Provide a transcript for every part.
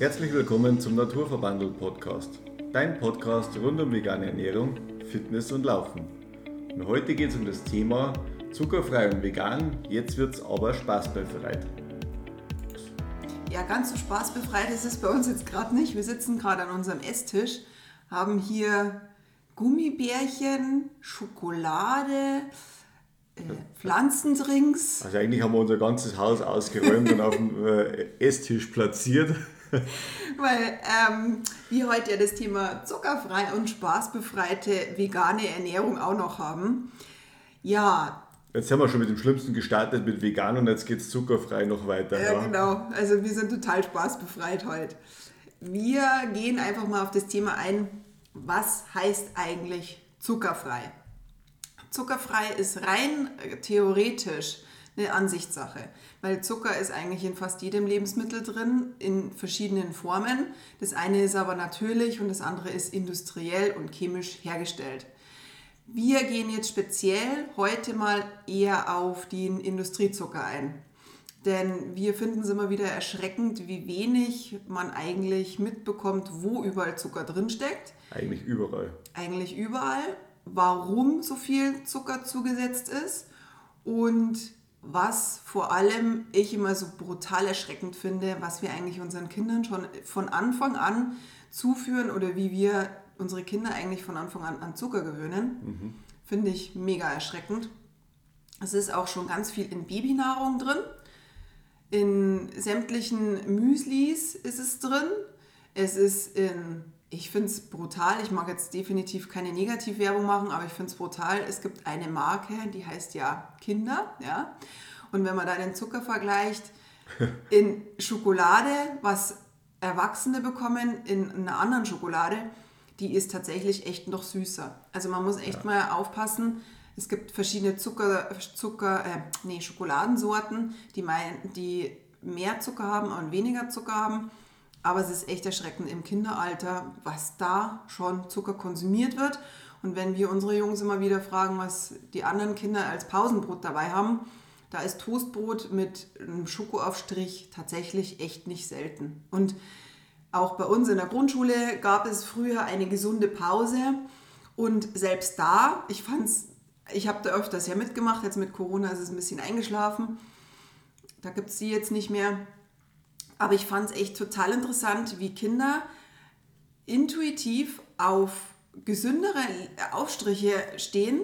Herzlich willkommen zum Naturverbandelt Podcast. Dein Podcast rund um vegane Ernährung, Fitness und Laufen. Und heute geht es um das Thema zuckerfrei und vegan, jetzt wird es aber spaßbefreit. Ja, ganz so spaßbefreit ist es bei uns jetzt gerade nicht. Wir sitzen gerade an unserem Esstisch, haben hier Gummibärchen, Schokolade, äh, Pflanzendrinks. Also eigentlich haben wir unser ganzes Haus ausgeräumt und auf dem äh, Esstisch platziert. Weil ähm, wir heute ja das Thema zuckerfrei und spaßbefreite vegane Ernährung auch noch haben. Ja. Jetzt haben wir schon mit dem Schlimmsten gestartet, mit vegan und jetzt geht es zuckerfrei noch weiter. Ja, ja, genau. Also wir sind total spaßbefreit heute. Wir gehen einfach mal auf das Thema ein, was heißt eigentlich zuckerfrei? Zuckerfrei ist rein theoretisch eine Ansichtssache, weil Zucker ist eigentlich in fast jedem Lebensmittel drin, in verschiedenen Formen. Das eine ist aber natürlich und das andere ist industriell und chemisch hergestellt. Wir gehen jetzt speziell heute mal eher auf den Industriezucker ein. Denn wir finden es immer wieder erschreckend, wie wenig man eigentlich mitbekommt, wo überall Zucker drinsteckt. Eigentlich überall. Eigentlich überall. Warum so viel Zucker zugesetzt ist und was vor allem ich immer so brutal erschreckend finde, was wir eigentlich unseren Kindern schon von Anfang an zuführen oder wie wir unsere Kinder eigentlich von Anfang an an Zucker gewöhnen, mhm. finde ich mega erschreckend. Es ist auch schon ganz viel in Babynahrung drin. In sämtlichen Müslis ist es drin. Es ist in ich finde es brutal. Ich mag jetzt definitiv keine Negativwerbung machen, aber ich finde es brutal. Es gibt eine Marke, die heißt ja Kinder, ja. Und wenn man da den Zucker vergleicht, in Schokolade, was Erwachsene bekommen, in einer anderen Schokolade, die ist tatsächlich echt noch süßer. Also man muss echt ja. mal aufpassen. Es gibt verschiedene Zucker, Zucker, äh, nee, Schokoladensorten, die, mein, die mehr Zucker haben und weniger Zucker haben. Aber es ist echt erschreckend im Kinderalter, was da schon Zucker konsumiert wird. Und wenn wir unsere Jungs immer wieder fragen, was die anderen Kinder als Pausenbrot dabei haben, da ist Toastbrot mit einem Schokoaufstrich tatsächlich echt nicht selten. Und auch bei uns in der Grundschule gab es früher eine gesunde Pause. Und selbst da, ich fand's, ich habe da öfters ja mitgemacht, jetzt mit Corona ist es ein bisschen eingeschlafen. Da gibt es die jetzt nicht mehr. Aber ich fand es echt total interessant, wie Kinder intuitiv auf gesündere Aufstriche stehen.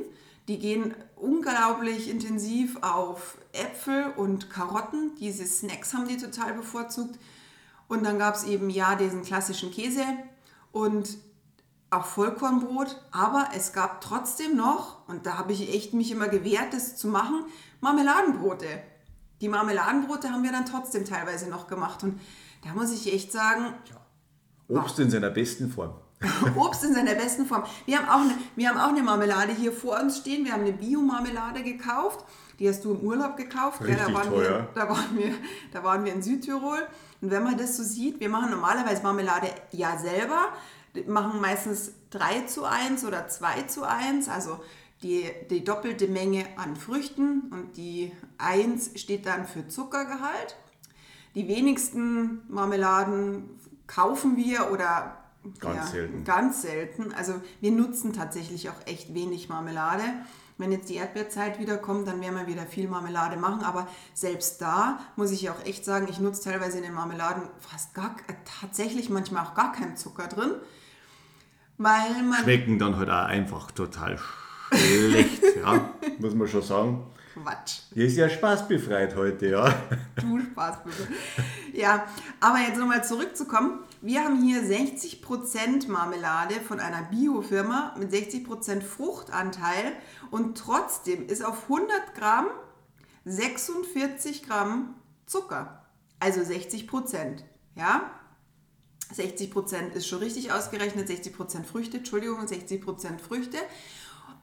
Die gehen unglaublich intensiv auf Äpfel und Karotten. Diese Snacks haben die total bevorzugt. Und dann gab es eben ja diesen klassischen Käse und auch Vollkornbrot. Aber es gab trotzdem noch, und da habe ich echt mich immer gewehrt, das zu machen, Marmeladenbrote die Marmeladenbrote haben wir dann trotzdem teilweise noch gemacht. Und da muss ich echt sagen. Ja. Obst wow. in seiner besten Form. Obst in seiner besten Form. Wir haben, auch eine, wir haben auch eine Marmelade hier vor uns stehen. Wir haben eine Biomarmelade gekauft. Die hast du im Urlaub gekauft. Richtig ja, da, waren teuer. Wir, da, waren wir, da waren wir in Südtirol. Und wenn man das so sieht, wir machen normalerweise Marmelade ja selber. machen meistens 3 zu 1 oder 2 zu 1. Also die, die doppelte Menge an Früchten und die 1 steht dann für Zuckergehalt. Die wenigsten Marmeladen kaufen wir oder ganz, ja, selten. ganz selten. Also wir nutzen tatsächlich auch echt wenig Marmelade. Wenn jetzt die Erdbeerzeit wieder kommt, dann werden wir wieder viel Marmelade machen. Aber selbst da muss ich auch echt sagen, ich nutze teilweise in den Marmeladen fast gar, tatsächlich manchmal auch gar keinen Zucker drin. Weil man Schmecken dann halt auch einfach total schlecht, ja, muss man schon sagen. Quatsch. Hier ist ja spaßbefreit heute, ja. Du spaßbefreit. Ja, aber jetzt nochmal zurückzukommen. Wir haben hier 60% Marmelade von einer Biofirma mit 60% Fruchtanteil und trotzdem ist auf 100 Gramm 46 Gramm Zucker. Also 60% Ja, 60% ist schon richtig ausgerechnet, 60% Früchte, Entschuldigung, 60% Früchte.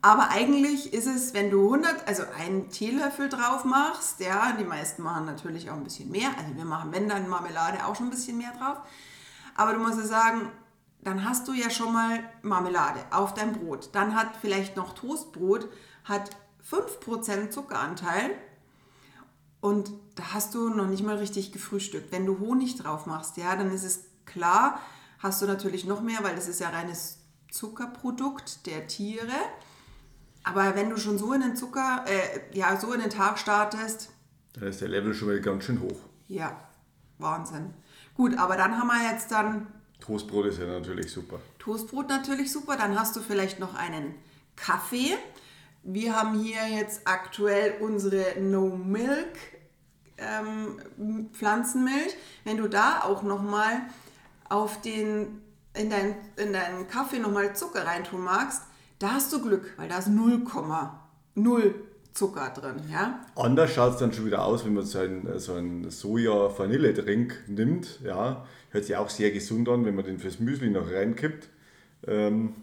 Aber eigentlich ist es, wenn du 100, also einen Teelöffel drauf machst, ja, die meisten machen natürlich auch ein bisschen mehr. Also wir machen, wenn dann Marmelade, auch schon ein bisschen mehr drauf. Aber du musst ja sagen, dann hast du ja schon mal Marmelade auf dein Brot. Dann hat vielleicht noch Toastbrot, hat 5% Zuckeranteil. Und da hast du noch nicht mal richtig gefrühstückt. Wenn du Honig drauf machst, ja, dann ist es klar, hast du natürlich noch mehr, weil das ist ja reines Zuckerprodukt der Tiere. Aber wenn du schon so in den Zucker, äh, ja, so in den Tag startest. Dann ist der Level schon mal ganz schön hoch. Ja, Wahnsinn. Gut, aber dann haben wir jetzt dann. Toastbrot ist ja natürlich super. Toastbrot natürlich super. Dann hast du vielleicht noch einen Kaffee. Wir haben hier jetzt aktuell unsere No Milk ähm, Pflanzenmilch. Wenn du da auch nochmal auf den in, dein, in deinen Kaffee nochmal Zucker reintun magst, da hast du Glück, weil da ist 0,0 Zucker drin. Ja? Anders schaut es dann schon wieder aus, wenn man so einen, so einen Soja-Vanille-Drink nimmt. Ja? Hört sich auch sehr gesund an, wenn man den fürs Müsli noch reinkippt. Ähm,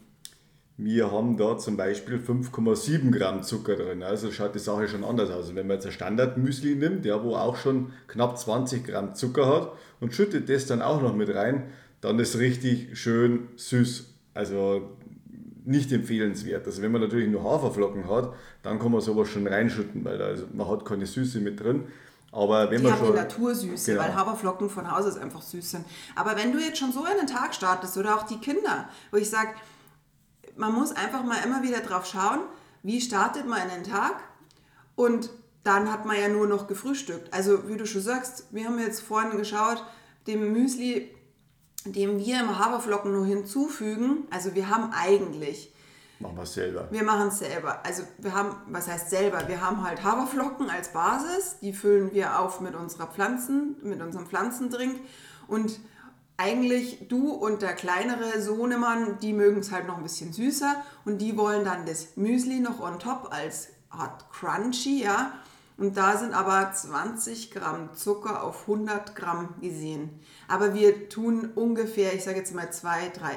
wir haben da zum Beispiel 5,7 Gramm Zucker drin. Also schaut die Sache schon anders aus. Und wenn man jetzt ein Standard-Müsli nimmt, ja, wo auch schon knapp 20 Gramm Zucker hat und schüttet das dann auch noch mit rein, dann ist richtig schön süß. Also nicht empfehlenswert. Also wenn man natürlich nur Haferflocken hat, dann kann man sowas schon reinschütten, weil da, also man hat keine Süße mit drin. Aber wenn die man haben schon, eine Natursüße, genau. weil Haferflocken von Haus aus einfach süß sind. Aber wenn du jetzt schon so in den Tag startest oder auch die Kinder, wo ich sage, man muss einfach mal immer wieder drauf schauen, wie startet man in den Tag und dann hat man ja nur noch gefrühstückt. Also wie du schon sagst, wir haben jetzt vorhin geschaut, dem Müsli dem wir im Haferflocken nur hinzufügen, also wir haben eigentlich. Machen wir es selber. Wir machen es selber. Also wir haben, was heißt selber? Wir haben halt Haferflocken als Basis, die füllen wir auf mit unserer Pflanzen, mit unserem Pflanzendrink und eigentlich du und der kleinere Sohnemann, die mögen es halt noch ein bisschen süßer und die wollen dann das Müsli noch on top als Art Crunchy, ja. Und da sind aber 20 Gramm Zucker auf 100 Gramm gesehen. Aber wir tun ungefähr, ich sage jetzt mal zwei, drei,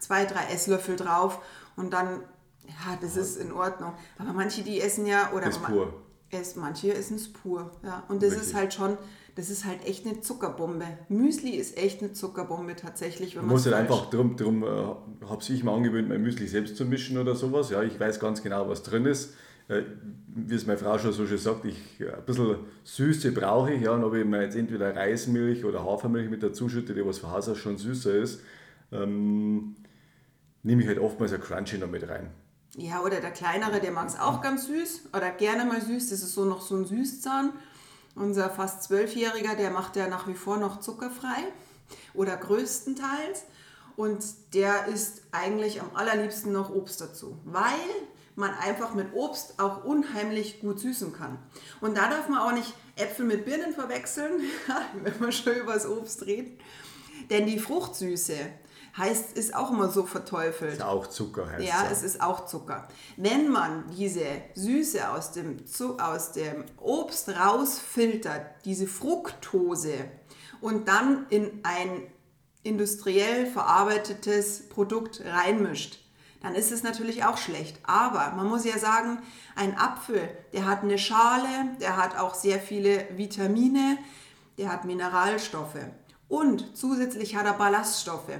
zwei, drei Esslöffel drauf und dann, ja, das ist in Ordnung. Aber manche, die essen ja, oder ist pur. Es, manche essen es pur. Ja. Und das Richtig. ist halt schon, das ist halt echt eine Zuckerbombe. Müsli ist echt eine Zuckerbombe tatsächlich. Man muss halt einfach drum, drum äh, habe ich mal angewöhnt, mein Müsli selbst zu mischen oder sowas. Ja, ich weiß ganz genau, was drin ist. Äh, wie es meine Frau schon so schön sagt, ich, äh, ein bisschen Süße brauche ich. Ja, und ob ich mir jetzt entweder Reismilch oder Hafermilch mit dazu schütte, die was von Haus aus schon süßer ist, ähm, nehme ich halt oftmals ein Crunchy noch mit rein. Ja, oder der kleinere, der mag es auch ganz süß oder gerne mal süß. Das ist so noch so ein Süßzahn. Unser fast Zwölfjähriger, der macht ja nach wie vor noch zuckerfrei oder größtenteils. Und der isst eigentlich am allerliebsten noch Obst dazu, weil man einfach mit Obst auch unheimlich gut süßen kann. Und da darf man auch nicht Äpfel mit Birnen verwechseln, wenn man schon über das Obst redet. Denn die Fruchtsüße heißt, ist auch immer so verteufelt. Ist auch Zucker heißt Ja, es ist auch Zucker. Wenn man diese Süße aus dem, aus dem Obst rausfiltert, diese Fructose, und dann in ein industriell verarbeitetes Produkt reinmischt, dann ist es natürlich auch schlecht. Aber man muss ja sagen, ein Apfel, der hat eine Schale, der hat auch sehr viele Vitamine, der hat Mineralstoffe und zusätzlich hat er Ballaststoffe.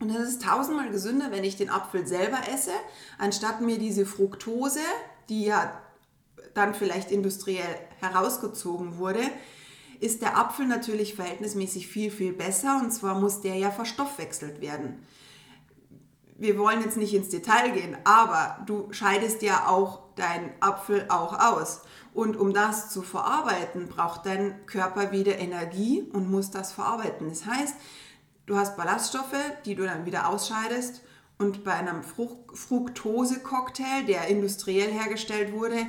Und es ist tausendmal gesünder, wenn ich den Apfel selber esse, anstatt mir diese Fructose, die ja dann vielleicht industriell herausgezogen wurde, ist der Apfel natürlich verhältnismäßig viel, viel besser und zwar muss der ja verstoffwechselt werden wir wollen jetzt nicht ins Detail gehen, aber du scheidest ja auch deinen Apfel auch aus. Und um das zu verarbeiten, braucht dein Körper wieder Energie und muss das verarbeiten. Das heißt, du hast Ballaststoffe, die du dann wieder ausscheidest. Und bei einem Fructose-Cocktail, der industriell hergestellt wurde,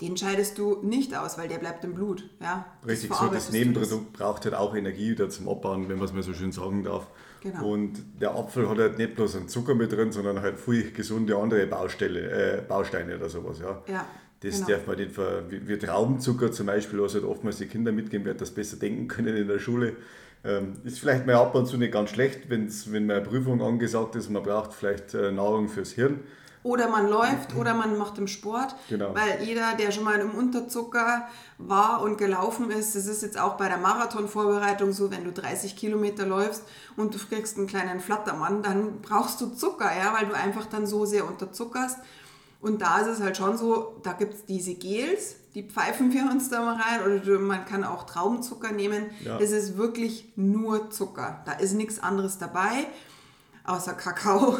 den scheidest du nicht aus, weil der bleibt im Blut. Ja? Richtig, so das Nebenprodukt braucht halt auch Energie wieder zum Abbauen, wenn man es mal so schön sagen darf. Genau. Und der Apfel hat halt nicht bloß einen Zucker mit drin, sondern halt viel gesunde andere Baustelle, äh, Bausteine oder sowas. Ja. ja das genau. darf man nicht ver wie, Traubenzucker zum Beispiel, was halt oftmals die Kinder mitgeben werden, das besser denken können in der Schule. Ähm, ist vielleicht mal ab und zu nicht ganz schlecht, wenn's, wenn eine Prüfung angesagt ist, man braucht vielleicht äh, Nahrung fürs Hirn. Oder man läuft oder man macht im Sport. Genau. Weil jeder, der schon mal im Unterzucker war und gelaufen ist, das ist jetzt auch bei der Marathonvorbereitung so, wenn du 30 Kilometer läufst und du kriegst einen kleinen Flattermann, dann brauchst du Zucker, ja, weil du einfach dann so sehr unterzuckerst. Und da ist es halt schon so, da gibt es diese Gels, die pfeifen wir uns da mal rein. Oder man kann auch Traubenzucker nehmen. Ja. Das ist wirklich nur Zucker. Da ist nichts anderes dabei, außer Kakao.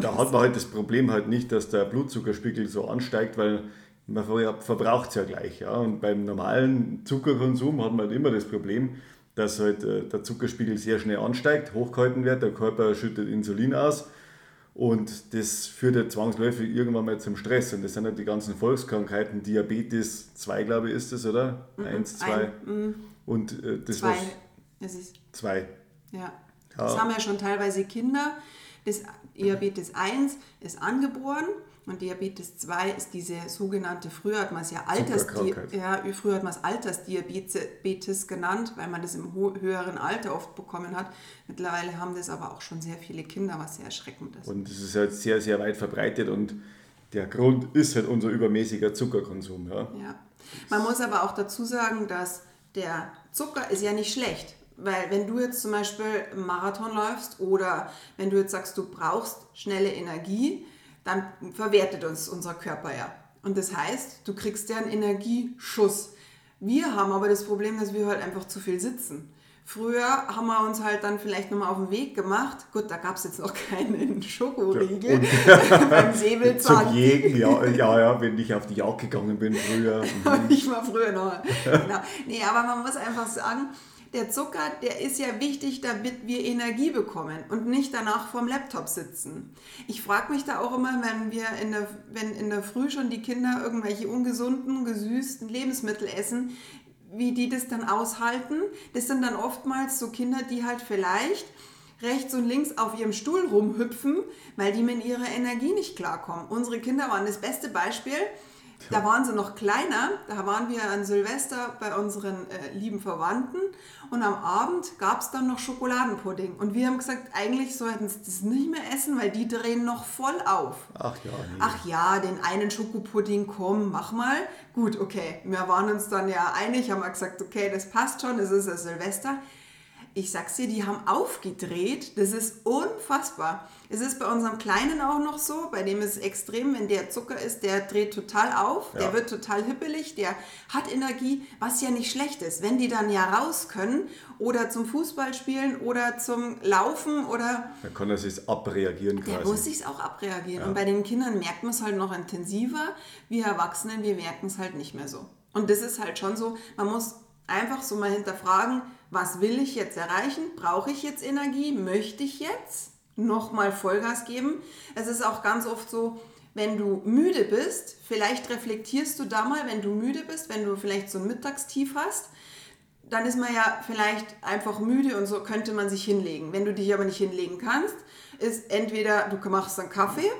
Da hat man halt das Problem halt nicht, dass der Blutzuckerspiegel so ansteigt, weil man ver- verbraucht es ja gleich. Ja? Und beim normalen Zuckerkonsum hat man halt immer das Problem, dass halt äh, der Zuckerspiegel sehr schnell ansteigt, hochgehalten wird, der Körper schüttet Insulin aus und das führt ja zwangsläufig irgendwann mal zum Stress. Und das sind halt die ganzen Volkskrankheiten, Diabetes 2, glaube ich, ist das, oder? Eins, zwei. Und äh, das zwei. was ist, zwei. ja. Das haben ja schon teilweise Kinder. Das Diabetes 1 ist angeboren und Diabetes 2 ist diese sogenannte, früher hat man es ja, Alters ja früher hat man es Altersdiabetes genannt, weil man das im höheren Alter oft bekommen hat. Mittlerweile haben das aber auch schon sehr viele Kinder, was sehr erschreckend ist. Und es ist halt sehr, sehr weit verbreitet und der Grund ist halt unser übermäßiger Zuckerkonsum. Ja. Ja. Man muss aber auch dazu sagen, dass der Zucker ist ja nicht schlecht. Weil wenn du jetzt zum Beispiel einen Marathon läufst oder wenn du jetzt sagst, du brauchst schnelle Energie, dann verwertet uns unser Körper ja. Und das heißt, du kriegst ja einen Energieschuss. Wir haben aber das Problem, dass wir halt einfach zu viel sitzen. Früher haben wir uns halt dann vielleicht nochmal auf den Weg gemacht. Gut, da gab es jetzt noch keinen Schokoriegel beim Säbelzahn. Zum Jägen, ja, ja, ja, wenn ich auf die Jagd gegangen bin früher. ich war früher noch. genau. Nee, aber man muss einfach sagen, der Zucker, der ist ja wichtig, damit wir Energie bekommen und nicht danach vorm Laptop sitzen. Ich frage mich da auch immer, wenn wir in der, wenn in der Früh schon die Kinder irgendwelche ungesunden, gesüßten Lebensmittel essen, wie die das dann aushalten. Das sind dann oftmals so Kinder, die halt vielleicht rechts und links auf ihrem Stuhl rumhüpfen, weil die mit ihrer Energie nicht klarkommen. Unsere Kinder waren das beste Beispiel. Da waren sie noch kleiner, da waren wir an Silvester bei unseren äh, lieben Verwandten und am Abend gab es dann noch Schokoladenpudding. Und wir haben gesagt, eigentlich sollten sie das nicht mehr essen, weil die drehen noch voll auf. Ach ja, nee. Ach ja, den einen Schokopudding, komm, mach mal. Gut, okay. Wir waren uns dann ja einig, haben wir gesagt, okay, das passt schon, es ist ja Silvester. Ich sag's dir, die haben aufgedreht. Das ist unfassbar. Es ist bei unserem Kleinen auch noch so, bei dem ist es extrem, wenn der Zucker ist, der dreht total auf, Ja. der wird total hippelig, der hat Energie, was ja nicht schlecht ist. Wenn die dann ja raus können oder zum Fußball spielen oder zum Laufen oder Dann kann er sich abreagieren der quasi. muss sich auch abreagieren. Und bei den Kindern merkt man es halt noch intensiver. Wir Erwachsenen, wir merken es halt nicht mehr so. Und das ist halt schon so, man muss einfach so mal hinterfragen, was will ich jetzt erreichen? Brauche ich jetzt Energie? Möchte ich jetzt nochmal Vollgas geben? Es ist auch ganz oft so, wenn du müde bist, vielleicht reflektierst du da mal, wenn du müde bist, wenn du vielleicht so ein Mittagstief hast, dann ist man ja vielleicht einfach müde und so könnte man sich hinlegen. Wenn du dich aber nicht hinlegen kannst, ist entweder du machst dann Kaffee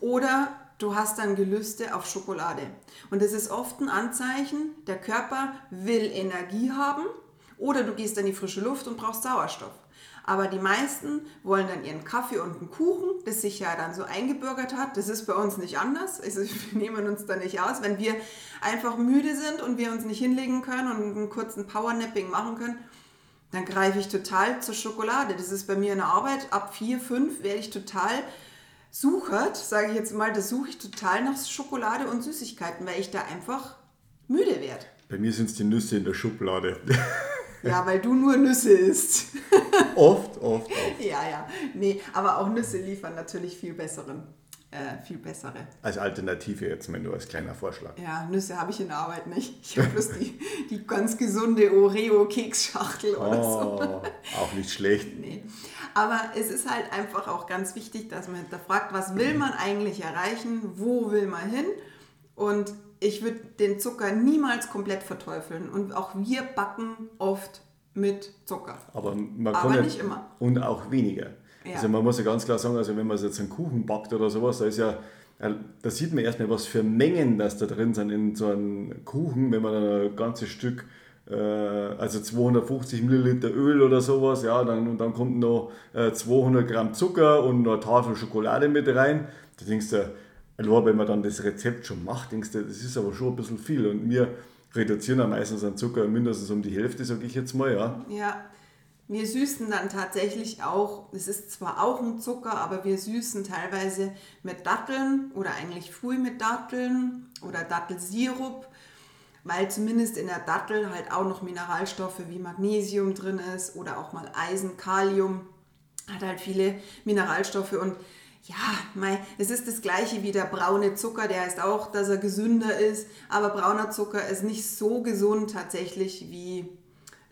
oder du hast dann Gelüste auf Schokolade. Und das ist oft ein Anzeichen, der Körper will Energie haben oder du gehst in die frische Luft und brauchst Sauerstoff. Aber die meisten wollen dann ihren Kaffee und einen Kuchen, das sich ja dann so eingebürgert hat. Das ist bei uns nicht anders. Also wir nehmen uns da nicht aus. Wenn wir einfach müde sind und wir uns nicht hinlegen können und einen kurzen Powernapping machen können, dann greife ich total zur Schokolade. Das ist bei mir in der Arbeit. Ab 4, 5 werde ich total suchert, sage ich jetzt mal, das suche ich total nach Schokolade und Süßigkeiten, weil ich da einfach müde werde. Bei mir sind es die Nüsse in der Schublade. Ja, weil du nur Nüsse isst. oft, oft, oft. ja, ja. Nee, aber auch Nüsse liefern natürlich viel besseren. Äh, viel bessere. Als Alternative jetzt mal nur als kleiner Vorschlag. Ja, Nüsse habe ich in der Arbeit nicht. Ich habe bloß die, die ganz gesunde Oreo-Keksschachtel oder so. Oh, auch nicht schlecht. Nee. Aber es ist halt einfach auch ganz wichtig, dass man hinterfragt, was will man eigentlich erreichen, wo will man hin. Und ich würde den Zucker niemals komplett verteufeln. Und auch wir backen oft mit Zucker. Aber man Aber kann ja, nicht immer. Und auch weniger. Ja. Also man muss ja ganz klar sagen, also wenn man jetzt einen Kuchen backt oder sowas, da ist ja, äh, da sieht man erstmal, was für Mengen das da drin sind in so einem Kuchen, wenn man dann ein ganzes Stück, äh, also 250 Milliliter Öl oder sowas, ja, dann, und dann kommt noch äh, 200 Gramm Zucker und noch eine Tafel Schokolade mit rein. Da denkst du, allein wenn man dann das Rezept schon macht, denkst du, das ist aber schon ein bisschen viel. Und wir reduzieren ja meistens den Zucker mindestens um die Hälfte, sage ich jetzt mal, ja. Ja, wir süßen dann tatsächlich auch, es ist zwar auch ein Zucker, aber wir süßen teilweise mit Datteln oder eigentlich früh mit Datteln oder Dattelsirup. weil zumindest in der Dattel halt auch noch Mineralstoffe wie Magnesium drin ist oder auch mal Eisen, Kalium, hat halt viele Mineralstoffe und ja, mei, es ist das gleiche wie der braune Zucker, der heißt auch, dass er gesünder ist, aber brauner Zucker ist nicht so gesund tatsächlich wie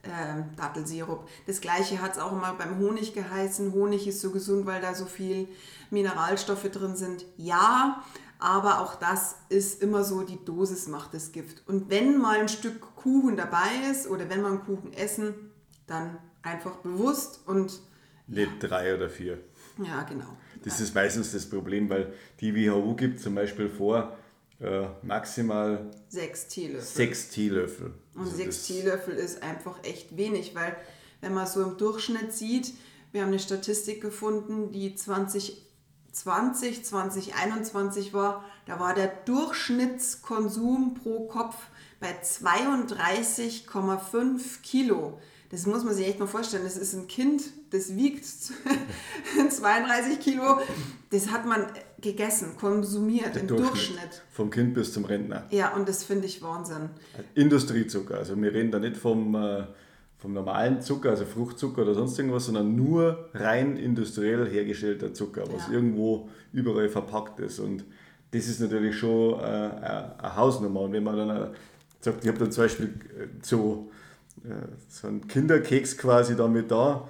äh, Dattelsirup. Das gleiche hat es auch immer beim Honig geheißen. Honig ist so gesund, weil da so viel Mineralstoffe drin sind. Ja, aber auch das ist immer so, die Dosis macht das Gift. Und wenn mal ein Stück Kuchen dabei ist oder wenn wir einen Kuchen essen, dann einfach bewusst und. Ja. drei oder vier. Ja, genau. Das ist meistens das Problem, weil die WHO gibt zum Beispiel vor, äh, maximal sechs Teelöffel. Sechs Teelöffel. Und also sechs Teelöffel ist einfach echt wenig, weil wenn man so im Durchschnitt sieht, wir haben eine Statistik gefunden, die 2020, 2021 war, da war der Durchschnittskonsum pro Kopf bei 32,5 Kilo. Das muss man sich echt mal vorstellen. Das ist ein Kind, das wiegt 32 Kilo. Das hat man gegessen, konsumiert Der im Durchschnitt. Durchschnitt. Vom Kind bis zum Rentner. Ja, und das finde ich Wahnsinn. Industriezucker. Also wir reden da nicht vom, äh, vom normalen Zucker, also Fruchtzucker oder sonst irgendwas, sondern nur rein industriell hergestellter Zucker, was ja. irgendwo überall verpackt ist. Und das ist natürlich schon äh, eine Hausnummer. Und wenn man dann äh, sagt, ich habe dann zum Beispiel äh, so so ein Kinderkeks quasi damit da,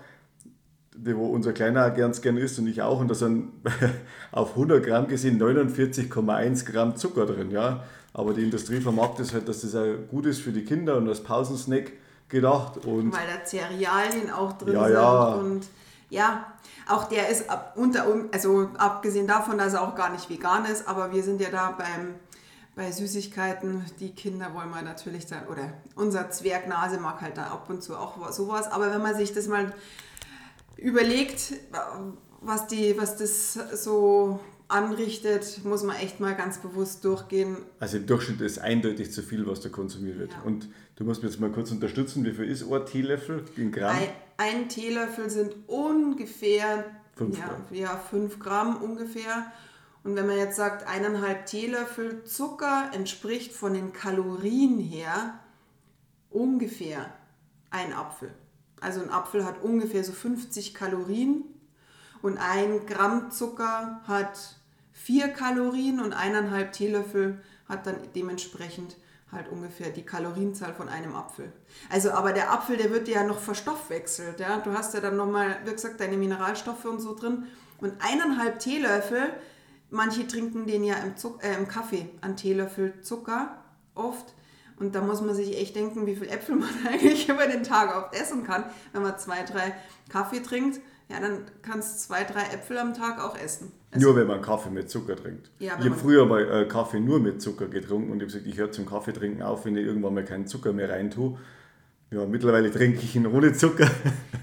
die, wo unser Kleiner ganz gern isst und ich auch. Und da sind auf 100 Gramm gesehen 49,1 Gramm Zucker drin. Ja? Aber die Industrie vermarktet es halt, dass das auch gut ist für die Kinder und als Pausensnack gedacht. Und Weil da Cerealien auch drin ja, sind. Ja. Und ja, auch der ist ab, unter, also abgesehen davon, dass er auch gar nicht vegan ist, aber wir sind ja da beim bei Süßigkeiten, die Kinder wollen wir natürlich dann, oder unser Zwergnase mag halt da ab und zu auch sowas, aber wenn man sich das mal überlegt, was, die, was das so anrichtet, muss man echt mal ganz bewusst durchgehen. Also im Durchschnitt ist eindeutig zu viel, was da konsumiert wird. Ja. Und du musst mir jetzt mal kurz unterstützen, wie viel ist ein Teelöffel in Gramm? Ein, ein Teelöffel sind ungefähr 5 ja, Gramm. Ja, 5 Gramm ungefähr. Und wenn man jetzt sagt, eineinhalb Teelöffel Zucker entspricht von den Kalorien her ungefähr ein Apfel. Also ein Apfel hat ungefähr so 50 Kalorien und ein Gramm Zucker hat 4 Kalorien und eineinhalb Teelöffel hat dann dementsprechend halt ungefähr die Kalorienzahl von einem Apfel. Also aber der Apfel, der wird ja noch verstoffwechselt. Ja? Du hast ja dann nochmal, wie gesagt, deine Mineralstoffe und so drin. Und eineinhalb Teelöffel Manche trinken den ja im, Zuck, äh, im Kaffee an Teelöffel Zucker oft. Und da muss man sich echt denken, wie viel Äpfel man eigentlich über den Tag oft essen kann. Wenn man zwei, drei Kaffee trinkt, ja, dann kannst du zwei, drei Äpfel am Tag auch essen. Also nur wenn man Kaffee mit Zucker trinkt. Ja, ich habe früher mal äh, Kaffee nur mit Zucker getrunken und ich habe gesagt, ich höre zum Kaffee trinken auf, wenn ich irgendwann mal keinen Zucker mehr reintue. Ja, mittlerweile trinke ich ihn ohne Zucker.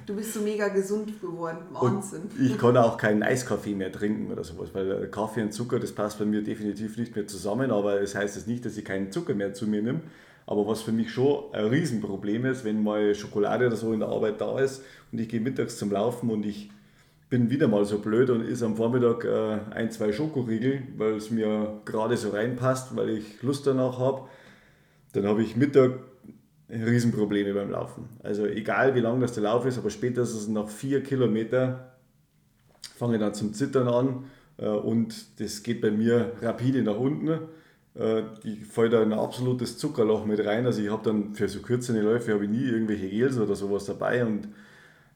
Du bist so mega gesund geworden. Wahnsinn. Und ich kann auch keinen Eiskaffee mehr trinken oder sowas, weil Kaffee und Zucker, das passt bei mir definitiv nicht mehr zusammen, aber es das heißt jetzt nicht, dass ich keinen Zucker mehr zu mir nehme. Aber was für mich schon ein Riesenproblem ist, wenn mal Schokolade oder so in der Arbeit da ist und ich gehe mittags zum Laufen und ich bin wieder mal so blöd und ist am Vormittag äh, ein, zwei Schokoriegel, weil es mir gerade so reinpasst, weil ich Lust danach habe. Dann habe ich Mittag Riesenprobleme beim Laufen. Also egal wie lang das der Lauf ist, aber spätestens nach vier Kilometer fange ich dann zum Zittern an äh, und das geht bei mir rapide nach unten. Äh, ich falle da in ein absolutes Zuckerloch mit rein. Also ich habe dann für so kürzere Läufe habe ich nie irgendwelche Gels oder sowas dabei und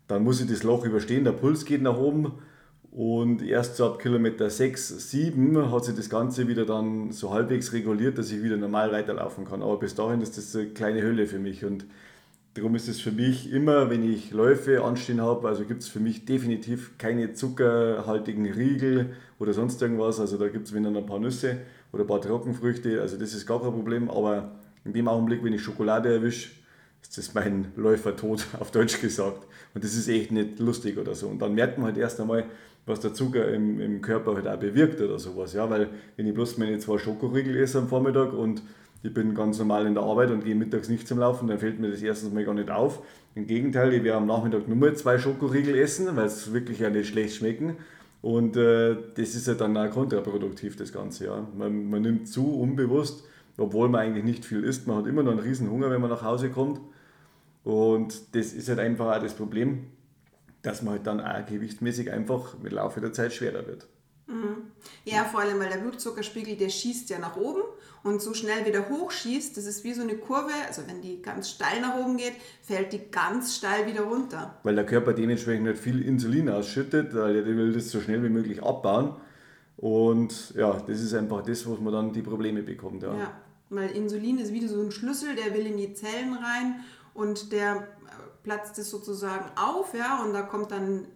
dann muss ich das Loch überstehen. Der Puls geht nach oben und erst so ab Kilometer 6, 7 hat sich das Ganze wieder dann so halbwegs reguliert, dass ich wieder normal weiterlaufen kann. Aber bis dahin ist das eine kleine Hölle für mich. Und darum ist es für mich immer, wenn ich Läufe anstehen habe, also gibt es für mich definitiv keine zuckerhaltigen Riegel oder sonst irgendwas. Also da gibt es wenn ein paar Nüsse oder ein paar Trockenfrüchte. Also das ist gar kein Problem. Aber in dem Augenblick, wenn ich Schokolade erwische, ist das mein Läufertod, auf Deutsch gesagt. Und das ist echt nicht lustig oder so. Und dann merkt man halt erst einmal, was der Zucker im, im Körper halt auch bewirkt oder sowas. Ja? Weil wenn ich bloß meine zwei Schokoriegel esse am Vormittag und ich bin ganz normal in der Arbeit und gehe mittags nicht zum Laufen, dann fällt mir das erstens mal gar nicht auf. Im Gegenteil, ich werde am Nachmittag nur mal zwei Schokoriegel essen, weil es wirklich ja nicht schlecht schmecken. Und äh, das ist ja dann auch kontraproduktiv, das Ganze. Ja. Man, man nimmt zu, unbewusst, obwohl man eigentlich nicht viel isst. Man hat immer noch einen riesen Hunger, wenn man nach Hause kommt. Und das ist halt einfach auch das Problem, dass man halt dann auch gewichtsmäßig einfach mit Laufe der Zeit schwerer wird. Mhm. Ja, vor allem, weil der Blutzuckerspiegel, der schießt ja nach oben und so schnell wieder hochschießt, das ist wie so eine Kurve, also wenn die ganz steil nach oben geht, fällt die ganz steil wieder runter. Weil der Körper dementsprechend nicht viel Insulin ausschüttet, weil er will das so schnell wie möglich abbauen. Und ja, das ist einfach das, wo man dann die Probleme bekommt. Ja. ja, weil Insulin ist wie so ein Schlüssel, der will in die Zellen rein und der platzt es sozusagen auf, ja, und da kommt dann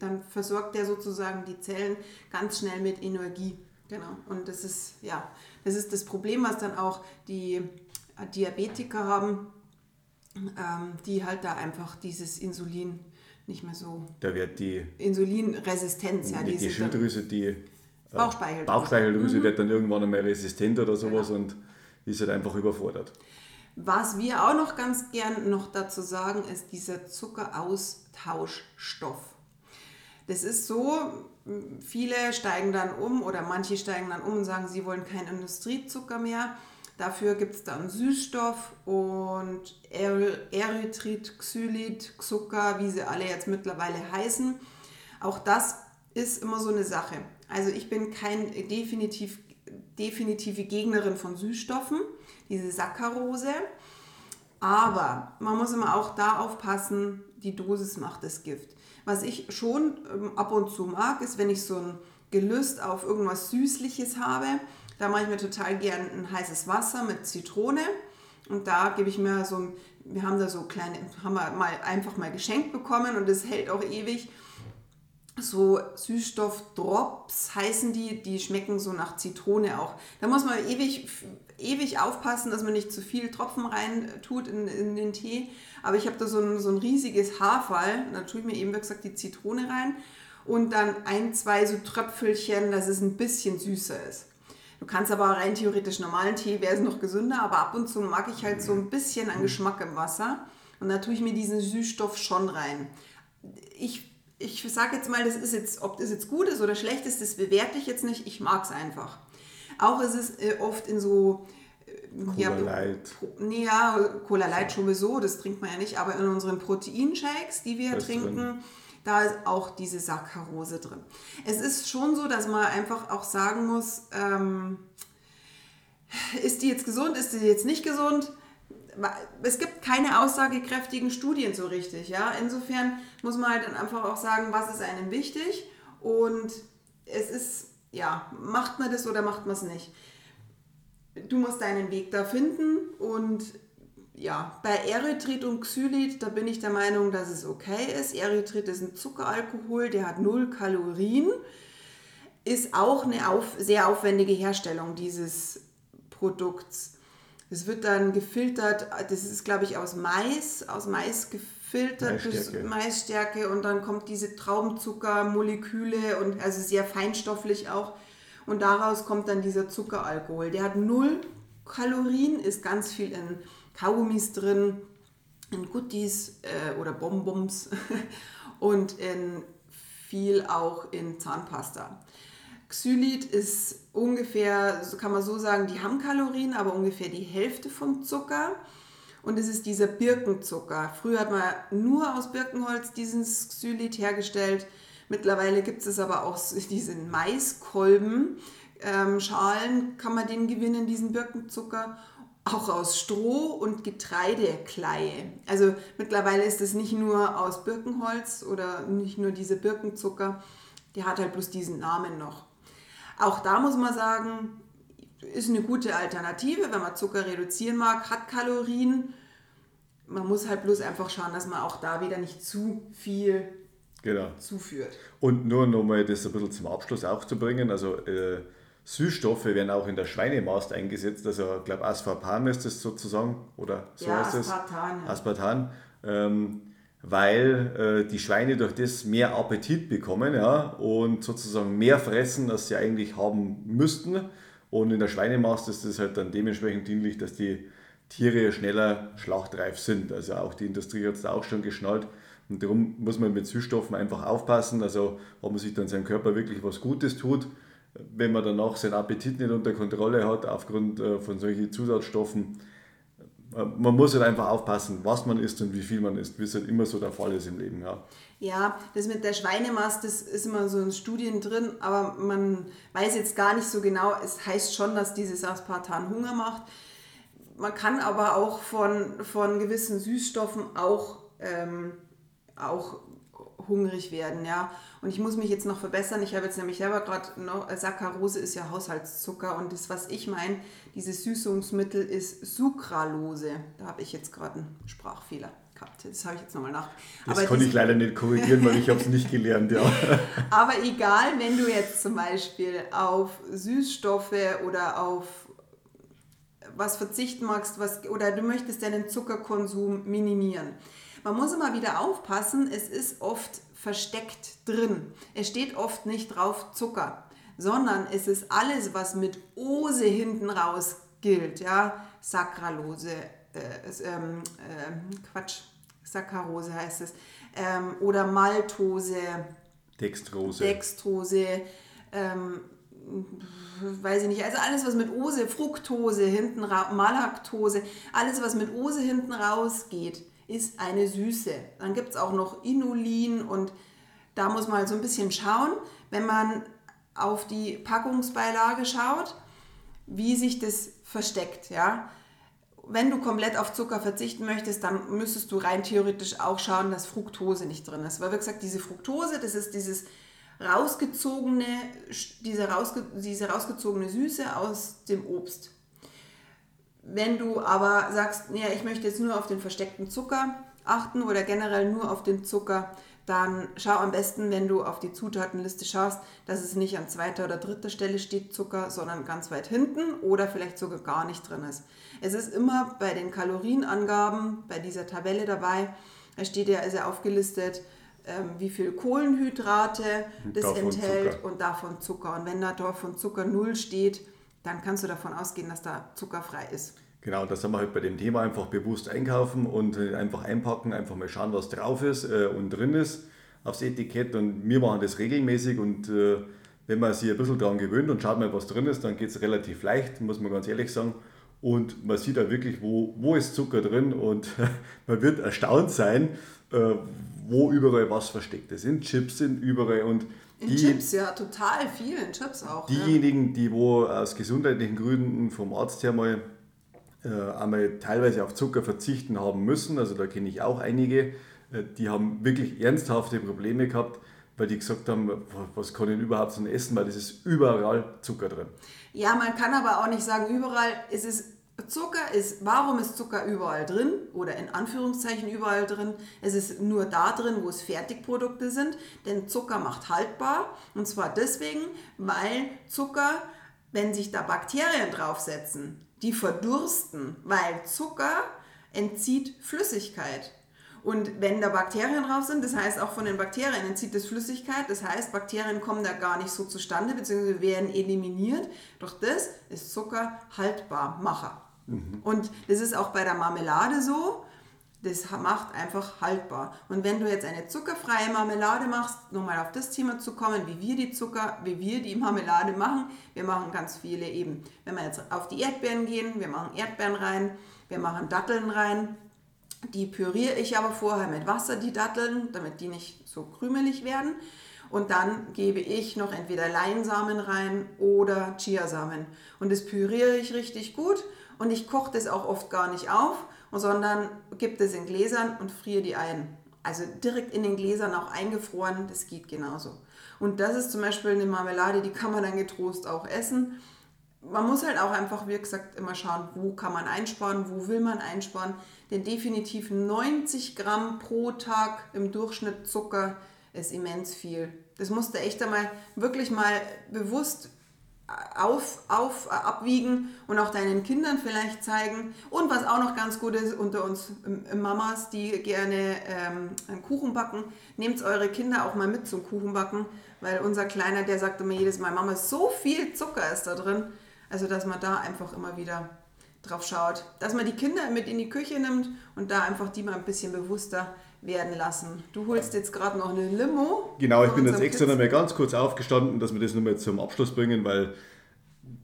dann versorgt der sozusagen die Zellen ganz schnell mit Energie. Genau. Und das ist, ja, das ist das Problem, was dann auch die Diabetiker haben, ähm, die halt da einfach dieses Insulin nicht mehr so. Da wird die Insulinresistenz, ja, die, die Schilddrüse, die äh, Bauchspeicheldrüse, Bauchspeicheldrüse mhm. wird dann irgendwann einmal resistent oder sowas genau. und ist halt einfach überfordert. Was wir auch noch ganz gern noch dazu sagen, ist dieser Zuckeraustauschstoff. Das ist so, viele steigen dann um oder manche steigen dann um und sagen, sie wollen keinen Industriezucker mehr. Dafür gibt es dann Süßstoff und Erythrit, Xylit, Zucker, wie sie alle jetzt mittlerweile heißen. Auch das ist immer so eine Sache. Also ich bin kein definitiv, definitive Gegnerin von Süßstoffen, diese Saccharose. Aber man muss immer auch da aufpassen, die Dosis macht das Gift. Was ich schon ähm, ab und zu mag, ist, wenn ich so ein Gelüst auf irgendwas Süßliches habe, da mache ich mir total gern ein heißes Wasser mit Zitrone. Und da gebe ich mir so ein, wir haben da so kleine, haben wir mal einfach mal geschenkt bekommen und das hält auch ewig. So Süßstoffdrops heißen die, die schmecken so nach Zitrone auch. Da muss man ewig, ewig aufpassen, dass man nicht zu viel Tropfen rein tut in, in den Tee. Aber ich habe da so ein, so ein riesiges Haarfall. Da tue ich mir eben, wie gesagt, die Zitrone rein. Und dann ein, zwei so Tröpfelchen, dass es ein bisschen süßer ist. Du kannst aber rein theoretisch normalen Tee, wäre es noch gesünder, aber ab und zu mag ich halt so ein bisschen an Geschmack im Wasser. Und da tue ich mir diesen Süßstoff schon rein. Ich, ich sage jetzt mal, das ist jetzt, ob das jetzt gut ist oder schlecht ist, das bewerte ich jetzt nicht. Ich mag es einfach. Auch ist es äh, oft in so Cola ja, Light. Nee, ja, Cola Light sowieso, das trinkt man ja nicht, aber in unseren Proteinshakes, die wir das trinken, drin. da ist auch diese Saccharose drin. Es ist schon so, dass man einfach auch sagen muss, ähm, ist die jetzt gesund, ist die jetzt nicht gesund? Es gibt keine aussagekräftigen Studien so richtig. Ja? Insofern muss man halt dann einfach auch sagen, was ist einem wichtig und es ist, ja, macht man das oder macht man es nicht du musst deinen Weg da finden und ja, bei Erythrit und Xylit, da bin ich der Meinung, dass es okay ist. Erythrit ist ein Zuckeralkohol, der hat null Kalorien, ist auch eine auf, sehr aufwendige Herstellung dieses Produkts. Es wird dann gefiltert, das ist glaube ich aus Mais, aus Mais gefiltert Maisstärke. bis Maisstärke und dann kommt diese Traubenzuckermoleküle und also sehr feinstofflich auch und daraus kommt dann dieser Zuckeralkohol. Der hat null Kalorien, ist ganz viel in Kaugummis drin, in Goodies äh, oder Bonbons und in viel auch in Zahnpasta. Xylit ist ungefähr, kann man so sagen, die haben Kalorien, aber ungefähr die Hälfte vom Zucker. Und es ist dieser Birkenzucker. Früher hat man nur aus Birkenholz diesen Xylit hergestellt. Mittlerweile gibt es aber auch diese Maiskolben. Ähm, Schalen kann man den gewinnen, diesen Birkenzucker. Auch aus Stroh und Getreidekleie. Also mittlerweile ist es nicht nur aus Birkenholz oder nicht nur dieser Birkenzucker, der hat halt bloß diesen Namen noch. Auch da muss man sagen, ist eine gute Alternative, wenn man Zucker reduzieren mag, hat Kalorien. Man muss halt bloß einfach schauen, dass man auch da wieder nicht zu viel genau. zuführt. Und nur nochmal das ein bisschen zum Abschluss auch zu bringen, also äh, Süßstoffe werden auch in der Schweinemast eingesetzt, also ich glaube Aspartam ist das sozusagen, oder so ja, heißt es. Aspartan. Ja. Aspartan. Ähm, weil äh, die Schweine durch das mehr Appetit bekommen ja, und sozusagen mehr fressen, als sie eigentlich haben müssten. Und in der Schweinemast ist es halt dann dementsprechend dienlich, dass die Tiere schneller schlachtreif sind. Also auch die Industrie hat es auch schon geschnallt, und darum muss man mit Süßstoffen einfach aufpassen. Also ob man sich dann seinem Körper wirklich was Gutes tut, wenn man danach seinen Appetit nicht unter Kontrolle hat aufgrund äh, von solchen Zusatzstoffen. Man muss halt einfach aufpassen, was man isst und wie viel man isst, wie es halt immer so der Fall ist im Leben. Ja. Ja, das mit der Schweinemast, das ist immer so in Studien drin, aber man weiß jetzt gar nicht so genau. Es heißt schon, dass dieses Aspartan Hunger macht. Man kann aber auch von, von gewissen Süßstoffen auch, ähm, auch hungrig werden, ja. Und ich muss mich jetzt noch verbessern. Ich habe jetzt nämlich selber gerade noch, äh, Saccharose ist ja Haushaltszucker und das, was ich meine, dieses Süßungsmittel ist Sucralose. Da habe ich jetzt gerade einen Sprachfehler gehabt. Das habe ich jetzt nochmal nach. Das aber konnte ich leider nicht korrigieren, weil ich habe es nicht gelernt, ja. aber egal, wenn du jetzt zum Beispiel auf Süßstoffe oder auf was verzichten magst, was, oder du möchtest deinen Zuckerkonsum minimieren. Man muss immer wieder aufpassen, es ist oft versteckt drin. Es steht oft nicht drauf Zucker, sondern es ist alles, was mit Ose hinten raus gilt. Ja? Saccharose, äh, äh, Quatsch, Saccharose heißt es, ähm, oder Maltose, Dextrose, Dextrose ähm, weiß ich nicht, also alles, was mit Ose, Fructose hinten raus, Malaktose, alles, was mit Ose hinten rausgeht, ist eine Süße. Dann gibt es auch noch Inulin und da muss man so ein bisschen schauen, wenn man auf die Packungsbeilage schaut, wie sich das versteckt. Ja? wenn du komplett auf Zucker verzichten möchtest, dann müsstest du rein theoretisch auch schauen, dass Fructose nicht drin ist. Weil wie gesagt, diese Fructose, das ist dieses rausgezogene, diese, rausge, diese rausgezogene Süße aus dem Obst. Wenn du aber sagst, ja, ich möchte jetzt nur auf den versteckten Zucker achten oder generell nur auf den Zucker, dann schau am besten, wenn du auf die Zutatenliste schaust, dass es nicht an zweiter oder dritter Stelle steht Zucker, sondern ganz weit hinten oder vielleicht sogar gar nicht drin ist. Es ist immer bei den Kalorienangaben bei dieser Tabelle dabei, da steht ja, ist ja aufgelistet, ähm, wie viel Kohlenhydrate das davon enthält Zucker. und davon Zucker. Und wenn da davon Zucker 0 steht, dann kannst du davon ausgehen, dass da zuckerfrei ist. Genau, das haben wir halt bei dem Thema einfach bewusst einkaufen und äh, einfach einpacken, einfach mal schauen, was drauf ist äh, und drin ist aufs Etikett. Und wir machen das regelmäßig und äh, wenn man sich ein bisschen daran gewöhnt und schaut mal, was drin ist, dann geht es relativ leicht, muss man ganz ehrlich sagen. Und man sieht da wirklich, wo, wo ist Zucker drin und man wird erstaunt sein, wo überall was versteckt ist. In Chips sind überall und in die, Chips, ja, total viel in Chips auch. Diejenigen, ja. die wo aus gesundheitlichen Gründen vom Arzt her mal äh, einmal teilweise auf Zucker verzichten haben müssen. Also da kenne ich auch einige, äh, die haben wirklich ernsthafte Probleme gehabt, weil die gesagt haben, was kann ich überhaupt so essen, weil das ist überall Zucker drin. Ja, man kann aber auch nicht sagen, überall ist es Zucker ist, warum ist Zucker überall drin oder in Anführungszeichen überall drin? Es ist nur da drin, wo es Fertigprodukte sind, denn Zucker macht haltbar und zwar deswegen, weil Zucker, wenn sich da Bakterien draufsetzen, die verdursten, weil Zucker entzieht Flüssigkeit. Und wenn da Bakterien drauf sind, das heißt auch von den Bakterien entzieht es Flüssigkeit, das heißt Bakterien kommen da gar nicht so zustande, beziehungsweise werden eliminiert. Doch das ist Zucker haltbar Macher. Mhm. Und das ist auch bei der Marmelade so das macht einfach haltbar. Und wenn du jetzt eine zuckerfreie Marmelade machst, nochmal auf das Thema zu kommen, wie wir die Zucker, wie wir die Marmelade machen, wir machen ganz viele eben. Wenn wir jetzt auf die Erdbeeren gehen, wir machen Erdbeeren rein, wir machen Datteln rein. Die püriere ich aber vorher mit Wasser, die Datteln, damit die nicht so krümelig werden. Und dann gebe ich noch entweder Leinsamen rein oder Chiasamen. Und das püriere ich richtig gut und ich koche das auch oft gar nicht auf sondern gibt es in Gläsern und friere die ein. Also direkt in den Gläsern auch eingefroren, das geht genauso. Und das ist zum Beispiel eine Marmelade, die kann man dann getrost auch essen. Man muss halt auch einfach, wie gesagt, immer schauen, wo kann man einsparen, wo will man einsparen. Denn definitiv 90 Gramm pro Tag im Durchschnitt Zucker ist immens viel. Das musst du echt einmal wirklich mal bewusst auf, auf, äh, abwiegen und auch deinen Kindern vielleicht zeigen. Und was auch noch ganz gut ist unter uns ähm, Mamas, die gerne ähm, einen Kuchen backen, nehmt eure Kinder auch mal mit zum Kuchenbacken, weil unser Kleiner, der sagt immer jedes Mal, Mama, so viel Zucker ist da drin. Also, dass man da einfach immer wieder drauf schaut, dass man die Kinder mit in die Küche nimmt und da einfach die mal ein bisschen bewusster werden lassen. Du holst jetzt gerade noch eine Limo. Genau, ich bin jetzt extra noch mal ganz kurz aufgestanden, dass wir das nochmal zum Abschluss bringen, weil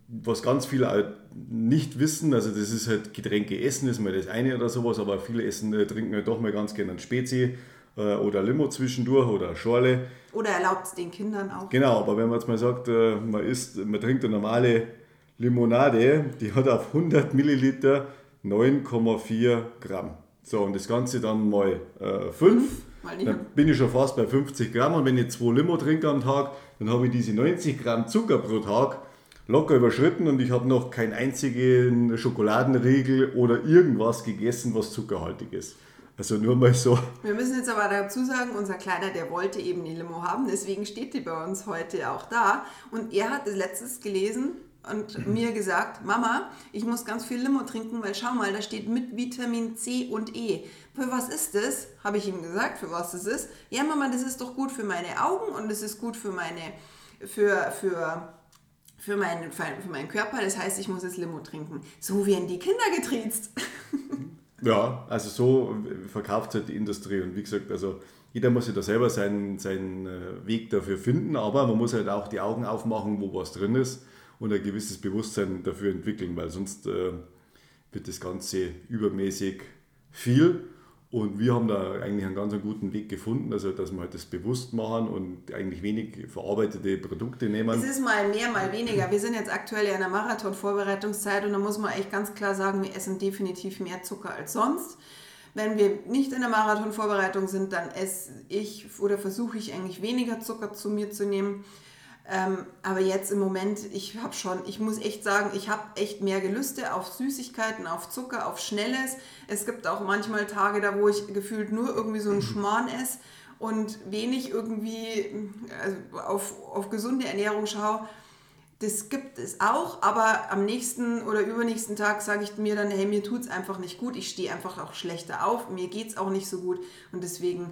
was ganz viele auch nicht wissen, also das ist halt Getränke essen, ist mal das eine oder sowas, aber viele essen, äh, trinken halt doch mal ganz gerne ein Spezi äh, oder Limo zwischendurch oder Schorle. Oder erlaubt es den Kindern auch. Genau, aber wenn man jetzt mal sagt, äh, man, isst, man trinkt eine normale Limonade, die hat auf 100 Milliliter 9,4 Gramm. So, und das Ganze dann mal 5. Mal nicht- dann bin ich schon fast bei 50 Gramm. Und wenn ich zwei Limo trinke am Tag, dann habe ich diese 90 Gramm Zucker pro Tag locker überschritten und ich habe noch keinen einzigen Schokoladenriegel oder irgendwas gegessen, was zuckerhaltig ist. Also nur mal so. Wir müssen jetzt aber dazu sagen, unser Kleiner, der wollte eben die Limo haben, deswegen steht die bei uns heute auch da. Und er hat es letztes gelesen und mir gesagt, Mama, ich muss ganz viel Limo trinken, weil schau mal, da steht mit Vitamin C und E. Für was ist das? Habe ich ihm gesagt, für was das ist. Ja, Mama, das ist doch gut für meine Augen und es ist gut für meine, für, für, für meinen, für meinen Körper. Das heißt, ich muss jetzt Limo trinken. So werden die Kinder getriezt. Ja, also so verkauft halt die Industrie und wie gesagt, also jeder muss sich da selber seinen, seinen äh, Weg dafür finden, aber man muss halt auch die Augen aufmachen, wo was drin ist und ein gewisses Bewusstsein dafür entwickeln, weil sonst äh, wird das Ganze übermäßig viel und wir haben da eigentlich einen ganz guten Weg gefunden, also dass wir halt das bewusst machen und eigentlich wenig verarbeitete Produkte nehmen. Es ist mal mehr, mal weniger. Wir sind jetzt aktuell in der Marathon-Vorbereitungszeit und da muss man echt ganz klar sagen, wir essen definitiv mehr Zucker als sonst. Wenn wir nicht in der Marathon-Vorbereitung sind, dann esse ich oder versuche ich eigentlich weniger Zucker zu mir zu nehmen. Ähm, aber jetzt im Moment, ich habe schon, ich muss echt sagen, ich habe echt mehr Gelüste auf Süßigkeiten, auf Zucker, auf Schnelles. Es gibt auch manchmal Tage da, wo ich gefühlt nur irgendwie so einen Schmarrn esse und wenig irgendwie also auf, auf gesunde Ernährung schaue. Das gibt es auch, aber am nächsten oder übernächsten Tag sage ich mir dann, hey, mir tut es einfach nicht gut, ich stehe einfach auch schlechter auf, mir geht es auch nicht so gut und deswegen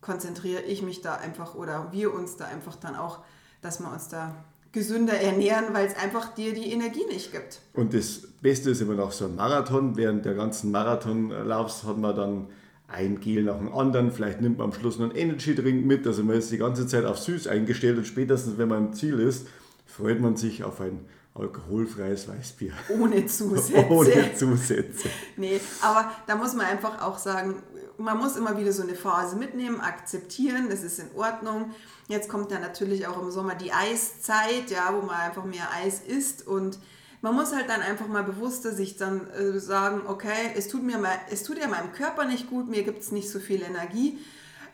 konzentriere ich mich da einfach oder wir uns da einfach dann auch, dass wir uns da gesünder ernähren, weil es einfach dir die Energie nicht gibt. Und das Beste ist immer noch so ein Marathon. Während der ganzen Marathonlaufs hat man dann ein Gel nach dem anderen. Vielleicht nimmt man am Schluss noch einen Energy-Drink mit. Also man ist die ganze Zeit auf süß eingestellt und spätestens, wenn man im Ziel ist, freut man sich auf ein alkoholfreies Weißbier. Ohne Zusätze. Ohne Zusätze. Nee, aber da muss man einfach auch sagen, man muss immer wieder so eine Phase mitnehmen, akzeptieren, das ist in Ordnung. Jetzt kommt ja natürlich auch im Sommer die Eiszeit, ja, wo man einfach mehr Eis isst und man muss halt dann einfach mal bewusster sich dann äh, sagen, okay, es tut mir mal, es tut ja meinem Körper nicht gut, mir gibt es nicht so viel Energie.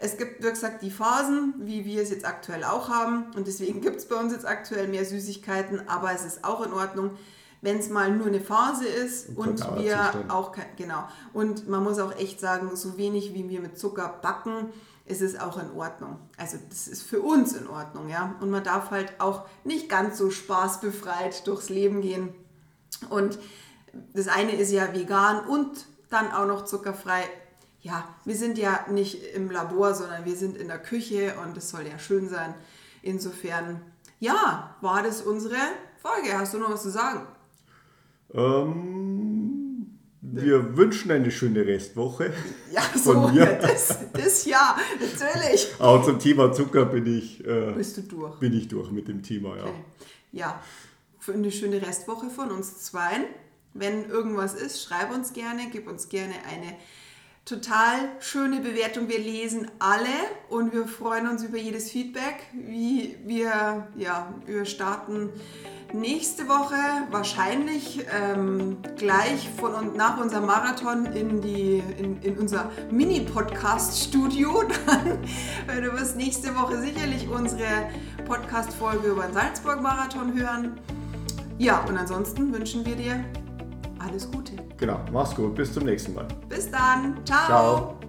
Es gibt, wie gesagt, die Phasen, wie wir es jetzt aktuell auch haben. Und deswegen gibt es bei uns jetzt aktuell mehr Süßigkeiten. Aber es ist auch in Ordnung, wenn es mal nur eine Phase ist Ein und wir Dauerzustand. auch, kein- genau. Und man muss auch echt sagen, so wenig wie wir mit Zucker backen, ist es auch in Ordnung. Also das ist für uns in Ordnung, ja. Und man darf halt auch nicht ganz so spaßbefreit durchs Leben gehen. Und das eine ist ja vegan und dann auch noch zuckerfrei. Ja, wir sind ja nicht im Labor, sondern wir sind in der Küche und es soll ja schön sein. Insofern, ja, war das unsere Folge. Hast du noch was zu sagen? Ähm, wir wünschen eine schöne Restwoche. Ja, so, Von mir. das, das ja, natürlich. Aber zum Thema Zucker bin ich, äh, Bist du durch? bin ich durch mit dem Thema. Ja. Okay. Ja, für eine schöne Restwoche von uns zweien. Wenn irgendwas ist, schreib uns gerne, gib uns gerne eine total schöne Bewertung. Wir lesen alle und wir freuen uns über jedes Feedback. Wie wir, ja, wir starten nächste Woche wahrscheinlich ähm, gleich von und nach unserem Marathon in, die, in, in unser Mini-Podcast-Studio. Dann du wirst nächste Woche sicherlich unsere Podcast-Folge über den Salzburg-Marathon hören. Ja, und ansonsten wünschen wir dir alles Gute. Genau, mach's gut, bis zum nächsten Mal. Bis dann. Ciao. Ciao.